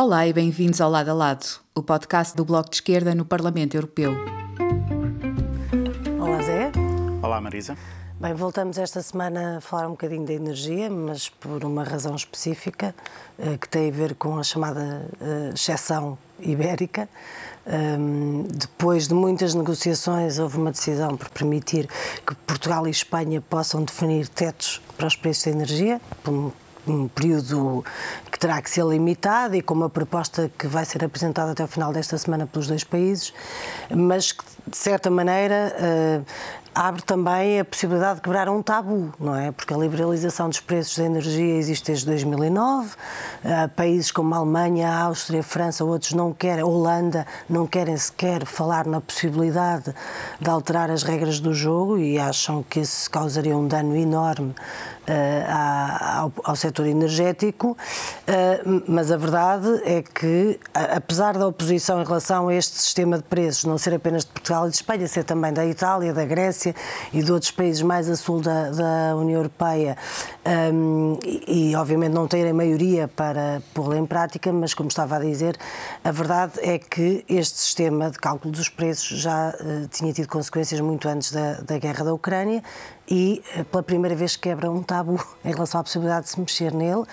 Olá e bem-vindos ao Lado a Lado, o podcast do Bloco de Esquerda no Parlamento Europeu. Olá, Zé. Olá, Marisa. Bem, voltamos esta semana a falar um bocadinho da energia, mas por uma razão específica eh, que tem a ver com a chamada eh, exceção ibérica. Um, depois de muitas negociações, houve uma decisão por permitir que Portugal e Espanha possam definir tetos para os preços da energia, por um período que terá que ser limitado e com uma proposta que vai ser apresentada até o final desta semana pelos dois países, mas que, de certa maneira, uh, abre também a possibilidade de quebrar um tabu, não é? Porque a liberalização dos preços da energia existe desde 2009. Uh, países como a Alemanha, a Áustria, a França, outros não querem, a Holanda, não querem sequer falar na possibilidade de alterar as regras do jogo e acham que isso causaria um dano enorme ao, ao setor energético. Uh, mas a verdade é que, apesar da oposição em relação a este sistema de preços não ser apenas de Portugal e de Espanha, ser também da Itália, da Grécia, e de outros países mais a sul da, da União Europeia um, e, e, obviamente, não terem maioria para pô-la em prática, mas, como estava a dizer, a verdade é que este sistema de cálculo dos preços já uh, tinha tido consequências muito antes da, da guerra da Ucrânia e, uh, pela primeira vez, quebra um tabu em relação à possibilidade de se mexer nele,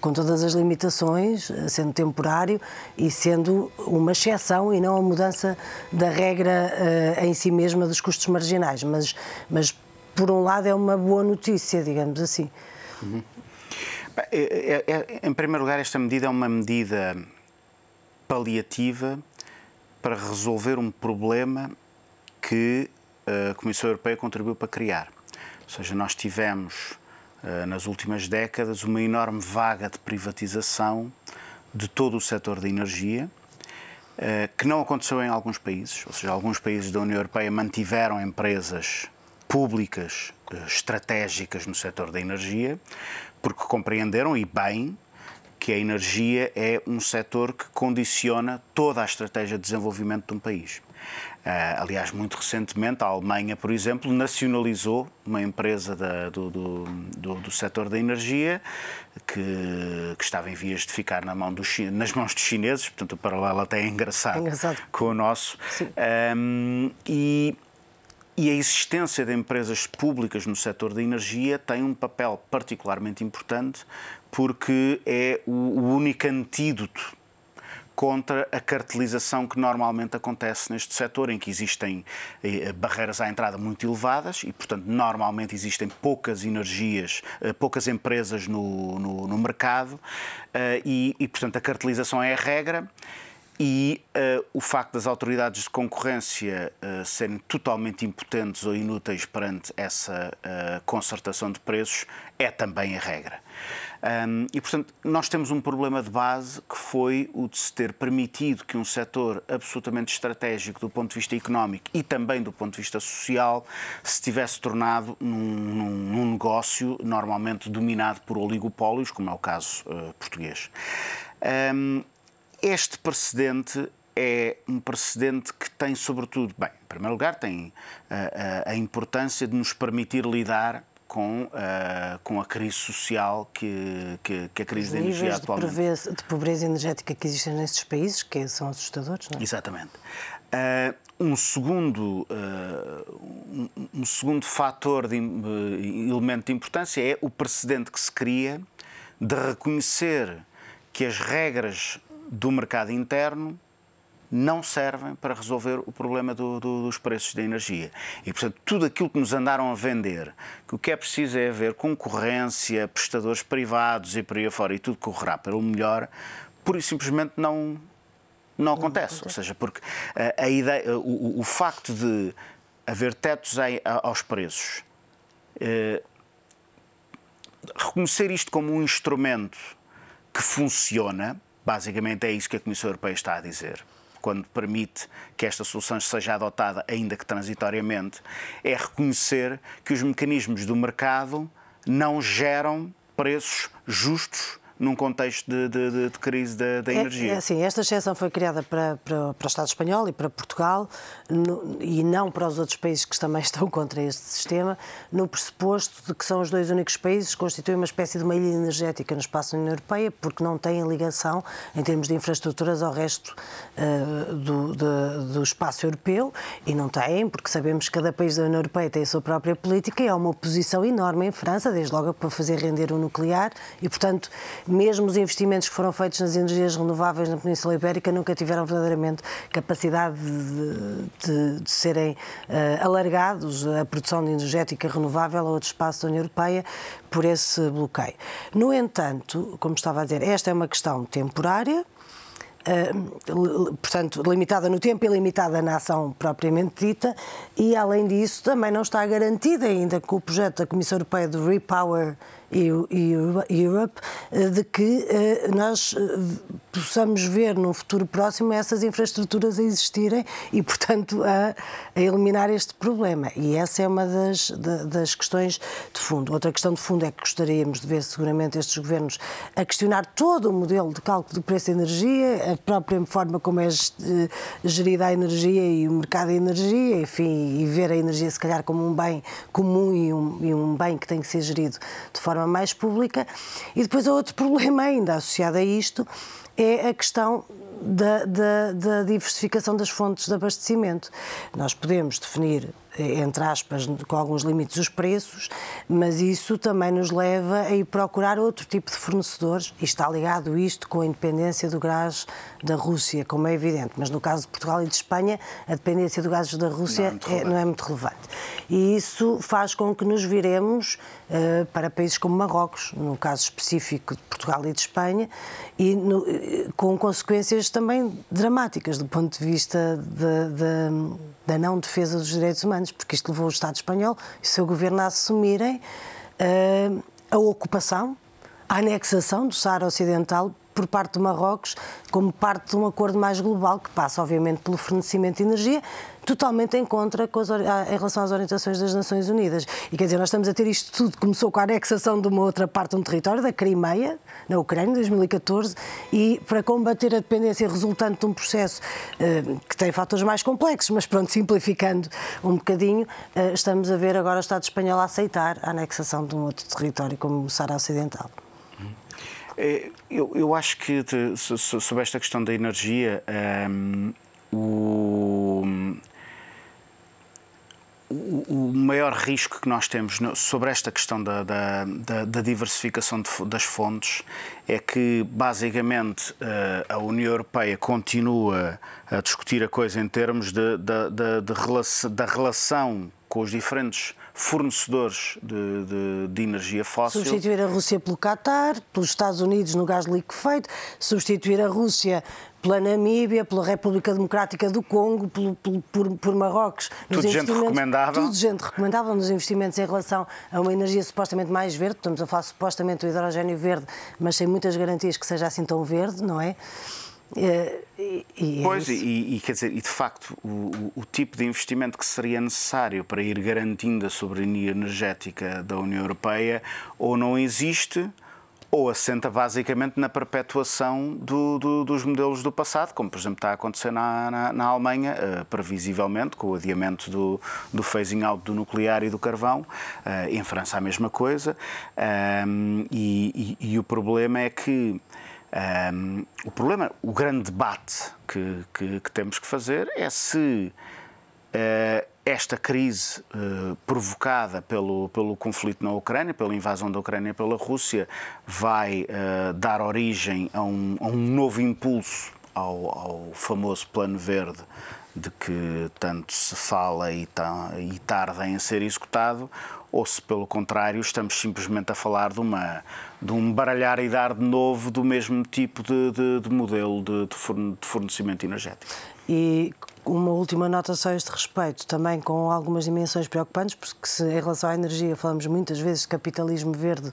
com todas as limitações, eh, sendo temporário e sendo uma exceção e não a mudança da regra uh, em si mesma dos custos marginais. Mas, mas, por um lado, é uma boa notícia, digamos assim. Uhum. É, é, é, em primeiro lugar, esta medida é uma medida paliativa para resolver um problema que a Comissão Europeia contribuiu para criar. Ou seja, nós tivemos nas últimas décadas uma enorme vaga de privatização de todo o setor da energia, eh, que não aconteceu em alguns países, ou seja, alguns países da União Europeia mantiveram empresas públicas eh, estratégicas no setor da energia, porque compreenderam e bem que a energia é um setor que condiciona toda a estratégia de desenvolvimento de um país. Uh, aliás, muito recentemente, a Alemanha, por exemplo, nacionalizou uma empresa da, do, do, do, do, setor da energia que, que, estava em vias de ficar na mão dos, nas mãos dos chineses, portanto, o paralelo até é engraçado, engraçado. com o nosso. Um, e, e a existência de empresas públicas no setor da energia tem um papel particularmente importante porque é o, o único antídoto contra a cartelização que normalmente acontece neste setor, em que existem eh, barreiras à entrada muito elevadas e, portanto, normalmente existem poucas energias, eh, poucas empresas no, no, no mercado eh, e, e, portanto, a cartelização é a regra. E uh, o facto das autoridades de concorrência uh, serem totalmente impotentes ou inúteis perante essa uh, concertação de preços é também a regra. Um, e, portanto, nós temos um problema de base que foi o de se ter permitido que um setor absolutamente estratégico do ponto de vista económico e também do ponto de vista social se tivesse tornado num, num, num negócio normalmente dominado por oligopólios, como é o caso uh, português. Um, este precedente é um precedente que tem, sobretudo, bem, em primeiro lugar, tem a, a, a importância de nos permitir lidar com, uh, com a crise social que, que, que a crise Os da energia atualmente... De pobreza, de pobreza energética que existem nesses países, que são assustadores, não é? Exatamente. Uh, um segundo, uh, um, um, segundo fator, de, elemento de importância é o precedente que se cria de reconhecer que as regras do mercado interno não servem para resolver o problema do, do, dos preços da energia. E, portanto, tudo aquilo que nos andaram a vender, que o que é preciso é haver concorrência, prestadores privados e por aí afora, e tudo correrá pelo melhor, pura e simplesmente não, não acontece. Ou seja, porque a, a ideia, o, o, facto de haver tetos aos preços, eh, reconhecer isto como um instrumento que funciona, basicamente é isso que a Comissão Europeia está a dizer quando permite que esta solução seja adotada, ainda que transitoriamente, é reconhecer que os mecanismos do mercado não geram preços justos num contexto de, de, de crise da, da energia. É, é, assim, esta exceção foi criada para, para, para, o Estado espanhol e para Portugal no, e não para os outros países que também estão contra este sistema, no pressuposto de que são os dois únicos países que constituem uma espécie de uma ilha energética no espaço da União Europeia, porque não têm ligação em termos de infraestruturas ao resto uh, do, de, do espaço europeu e não têm, porque sabemos que cada país da União Europeia tem a sua própria política e há uma oposição enorme em França, desde logo para fazer render o nuclear e, portanto, mesmo os investimentos que foram feitos nas energias renováveis na Península Ibérica nunca tiveram verdadeiramente capacidade de, de, de serem uh, alargados a produção de energética renovável a outro espaço da União Europeia por esse bloqueio. No entanto, como estava a dizer, esta é uma questão temporária. Uh, portanto, limitada no tempo e limitada na ação propriamente dita, e além disso, também não está garantida ainda que o projeto da Comissão Europeia de Repower Europe, eh, de que eh, nós eh, possamos ver no futuro próximo essas infraestruturas a existirem e, portanto, a, a eliminar este problema. E essa é uma das, das questões de fundo. Outra questão de fundo é que gostaríamos de ver seguramente estes governos a questionar todo o modelo de cálculo do preço da energia, a própria forma como é gerida a energia e o mercado da energia, enfim, e ver a energia se calhar como um bem comum e um, e um bem que tem que ser gerido de forma forma mais pública. E depois há outro problema ainda associado a isto, é a questão da, da, da, diversificação das fontes de abastecimento. Nós podemos definir, entre aspas, com alguns limites, os preços, mas isso também nos leva a ir procurar outro tipo de fornecedores, e está ligado isto com a independência do gás da Rússia, como é evidente. Mas no caso de Portugal e de Espanha, a dependência do gás da Rússia não é, é, não é muito relevante. E isso faz com que nos viremos uh, para países como Marrocos, no caso específico de Portugal e de Espanha, e no, com consequências também dramáticas do ponto de vista de, de, da não defesa dos direitos humanos, porque isto levou o Estado espanhol e o seu governo a assumirem uh, a ocupação, a anexação do Saara Ocidental por parte do Marrocos como parte de um acordo mais global que passa, obviamente, pelo fornecimento de energia, totalmente em contra as, em relação às orientações das Nações Unidas. E quer dizer, nós estamos a ter isto tudo, começou com a anexação de uma outra parte de um território, da Crimeia, na Ucrânia, em 2014, e para combater a dependência resultante de um processo eh, que tem fatores mais complexos, mas pronto, simplificando um bocadinho, eh, estamos a ver agora o Estado espanhol a aceitar a anexação de um outro território, como o Sara Ocidental. É, eu, eu acho que sobre esta questão da energia, um, o, o maior risco que nós temos sobre esta questão da, da, da, diversificação de, das fontes é que, basicamente, eh, a União Europeia continua a discutir a coisa em termos de, de, de, de da relação com os diferentes fornecedores de, de, de, energia fóssil. Substituir a Rússia pelo Qatar, pelos Estados Unidos no gás liquefeito, substituir a Rússia pela Namíbia, pela República Democrática do Congo, pelo, pelo, por, por Marrocos. Tudo gente recomendável. Tudo gente recomendável nos investimentos em relação a uma energia supostamente mais verde. Estamos a falar supostamente do hidrogênio verde, mas sem muitas garantias que seja assim tão verde, não é? É, e, e é pois, e, e, quer dizer, e de facto, o, o, tipo de investimento que seria necessário para ir garantindo a soberania energética da União Europeia ou não existe ou assenta basicamente na perpetuação do, do, dos modelos do passado, como por exemplo está a acontecer na, na, na Alemanha, uh, previsivelmente, com o adiamento do, do phasing out do nuclear e do carvão, uh, em França a mesma coisa, um, e, e, e o problema é que um, o problema, o grande debate que, que, que temos que fazer é se uh, esta crise uh, provocada pelo, pelo conflito na Ucrânia, pela invasão da Ucrânia pela Rússia, vai uh, dar origem a um, a um novo impulso ao, ao, famoso Plano Verde de que tanto se fala e, tá, e tarda em ser executado, ou se, pelo contrário, estamos simplesmente a falar de, uma, de um baralhar e dar de novo do mesmo tipo de, de, de modelo de, de fornecimento energético. E uma última nota só a este respeito, também com algumas dimensões preocupantes, porque se em relação à energia falamos muitas vezes de capitalismo verde,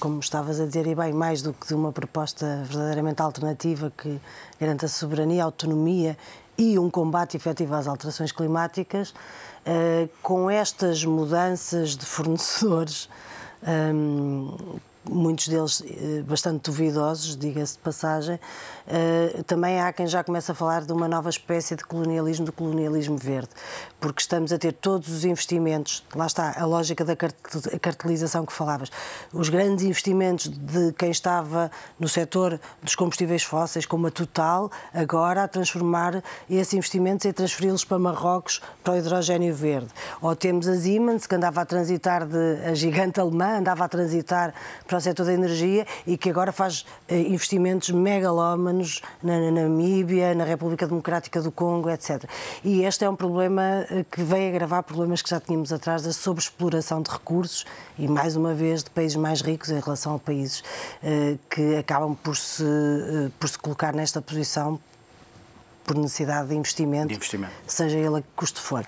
como estavas a dizer, e bem, mais do que de uma proposta verdadeiramente alternativa que garanta soberania, autonomia e um combate efetivo às alterações climáticas, uh, com estas mudanças de fornecedores um, muitos deles eh, bastante duvidosos, diga-se de passagem, eh, também há quem já comece a falar de uma nova espécie de colonialismo, do colonialismo verde, porque estamos a ter todos os investimentos, lá está a lógica da cartelização que falavas, os grandes investimentos de quem estava no setor dos combustíveis fósseis, como a Total, agora a transformar esses investimentos e transferi-los para Marrocos para o hidrogênio verde. Ou temos a Siemens, que andava a transitar de a gigante alemã, andava a transitar para o setor da energia e que agora faz eh, investimentos megalómanos na, Namíbia, na República Democrática do Congo, etc. E este é um problema eh, que vem agravar problemas que já tínhamos atrás da sobreexploração de recursos e, mais uma vez, de países mais ricos em relação a países eh, que acabam por se, por se colocar nesta posição por necessidade de investimento, de investimento. seja ele a que custo for.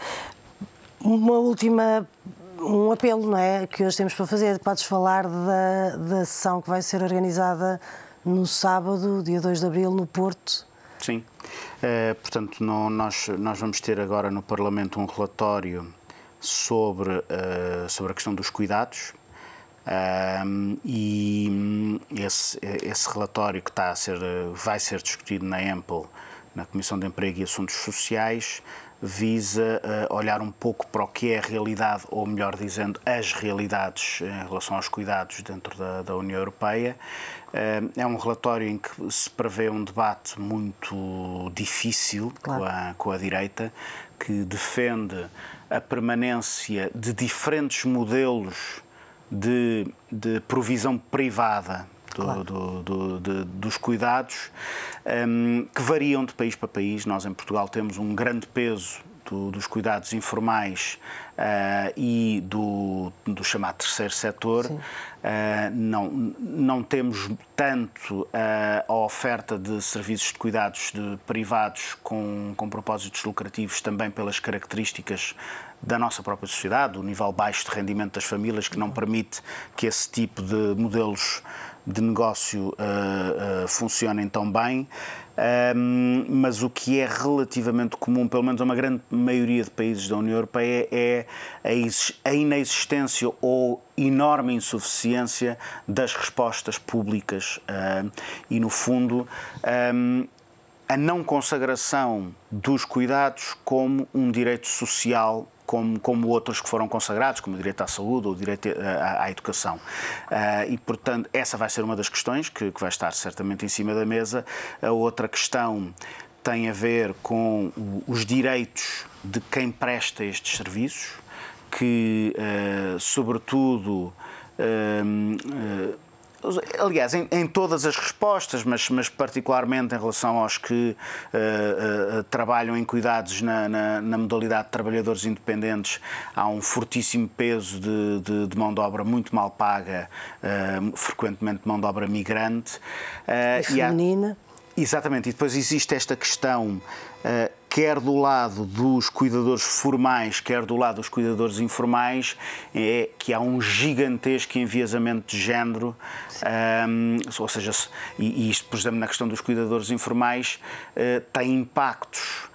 Uma última um apelo, não é? Que hoje temos para fazer. Podes falar da, da sessão que vai ser organizada no sábado, dia 2 de abril, no Porto. Sim. Uh, portanto, no, nós, nós vamos ter agora no Parlamento um relatório sobre, uh, sobre a questão dos cuidados. Uh, e esse, esse relatório que está a ser, vai ser discutido na EMPL, na Comissão de Emprego e Assuntos Sociais, visa uh, olhar um pouco para o que é a realidade, ou melhor dizendo, as realidades em relação aos cuidados dentro da, da União Europeia. Uh, é um relatório em que se prevê um debate muito difícil claro. com, a, com a direita, que defende a permanência de diferentes modelos de, de provisão privada do, claro. do, de, dos cuidados, um, que variam de país para país. Nós, em Portugal, temos um grande peso dos cuidados informais uh, e do, do chamado terceiro setor. Uh, não, não temos tanto uh, a oferta de serviços de cuidados de privados com, com propósitos lucrativos, também pelas características da nossa própria sociedade, o nível baixo de rendimento das famílias, que não permite que esse tipo de modelos de negócio uh, uh, funcionem tão bem, um, mas o que é relativamente comum, pelo menos a uma grande maioria de países da União Europeia, é a, inexistência ou enorme insuficiência das respostas públicas. Uh, e, no fundo, um, a não consagração dos cuidados como um direito social como, como outros que foram consagrados, como o direito à saúde ou o direito à, à educação. Uh, e, portanto, essa vai ser uma das questões que, que vai estar certamente em cima da mesa. A outra questão tem a ver com os direitos de quem presta estes serviços, que, uh, sobretudo, uh, aliás, em, em, todas as respostas, mas, mas, particularmente em relação aos que uh, uh, trabalham em cuidados na, na, na, modalidade de trabalhadores independentes, há um fortíssimo peso de, de, de mão de obra muito mal paga, uh, frequentemente mão de obra migrante. e feminina. Há, Exatamente, e depois existe esta questão, quer do lado dos cuidadores formais, quer do lado dos cuidadores informais, é que há um gigantesco enviesamento de género, um, ou seja, e, e, isto, por exemplo, na questão dos cuidadores informais, uh, tem impactos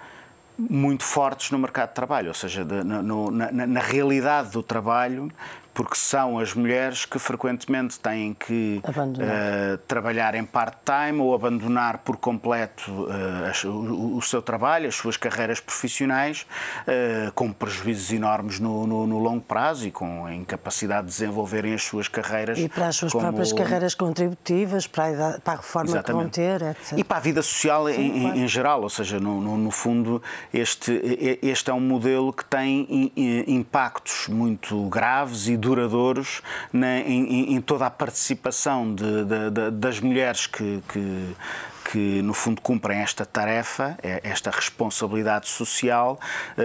muito fortes no mercado de trabalho, ou seja, de, no, na, na, realidade do trabalho, porque são as mulheres que frequentemente têm que uh, trabalhar em part-time ou abandonar por completo uh, o, o, seu trabalho, as suas carreiras profissionais, uh, com prejuízos enormes no, no, no, longo prazo e com a incapacidade de desenvolverem as suas carreiras. E para as suas como... próprias carreiras contributivas, para a, idade, para a reforma Exatamente. que vão ter, etc. E para a vida social Sim, em, claro. em, geral, ou seja, no, no, fundo, este, este é um modelo que tem impactos muito graves e duradouros na, em, em, toda a participação de, de, de, das mulheres que, que que, no fundo, cumprem esta tarefa, é, esta responsabilidade social, eh,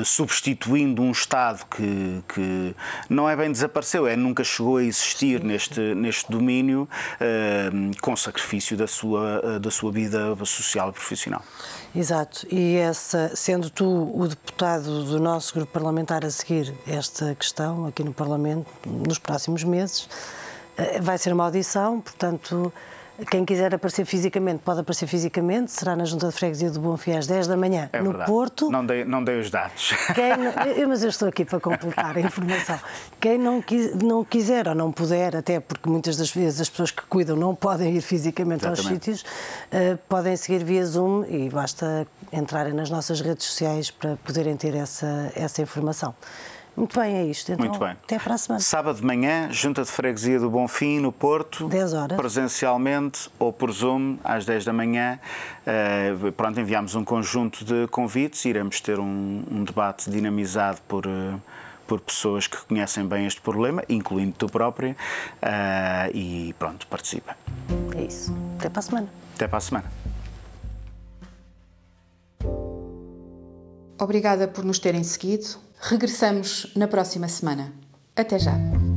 eh, substituindo um Estado que, que não é bem desapareceu, é nunca chegou a existir neste, neste domínio, eh, com sacrifício da sua, da sua vida social e profissional. Exato, e essa, sendo tu o deputado do nosso grupo parlamentar a seguir esta questão aqui no Parlamento nos próximos meses, vai ser uma audição, portanto Quem quiser aparecer fisicamente pode aparecer fisicamente, será na Junta de Freguesia do Bonfim às 10 da manhã, É no verdade. Porto. Não dei, não dei os dados. Quem, eu- mas eu estou aqui para completar a informação. Quem não, quis- não quiser ou não puder, até porque muitas das vezes as pessoas que cuidam não podem ir fisicamente aos Exatamente. sítios, eh, podem seguir via Zoom e basta entrarem nas nossas redes sociais para poderem ter essa, essa informação. Muito bem, é isto. Então, Muito bem. Até para a semana. Sábado de manhã, Junta de Freguesia do Bonfim, no Porto. 10 horas. Presencialmente ou por Zoom, às 10 da manhã. Eh, pronto, enviámos um conjunto de convites. Iremos ter um, um debate dinamizado por. eh, por pessoas que conhecem bem este problema, incluindo tu própria, eh, e pronto, participa. É isso. Até para a semana. Até para a semana. Obrigada por nos terem seguido. Regressamos na próxima semana. Até já!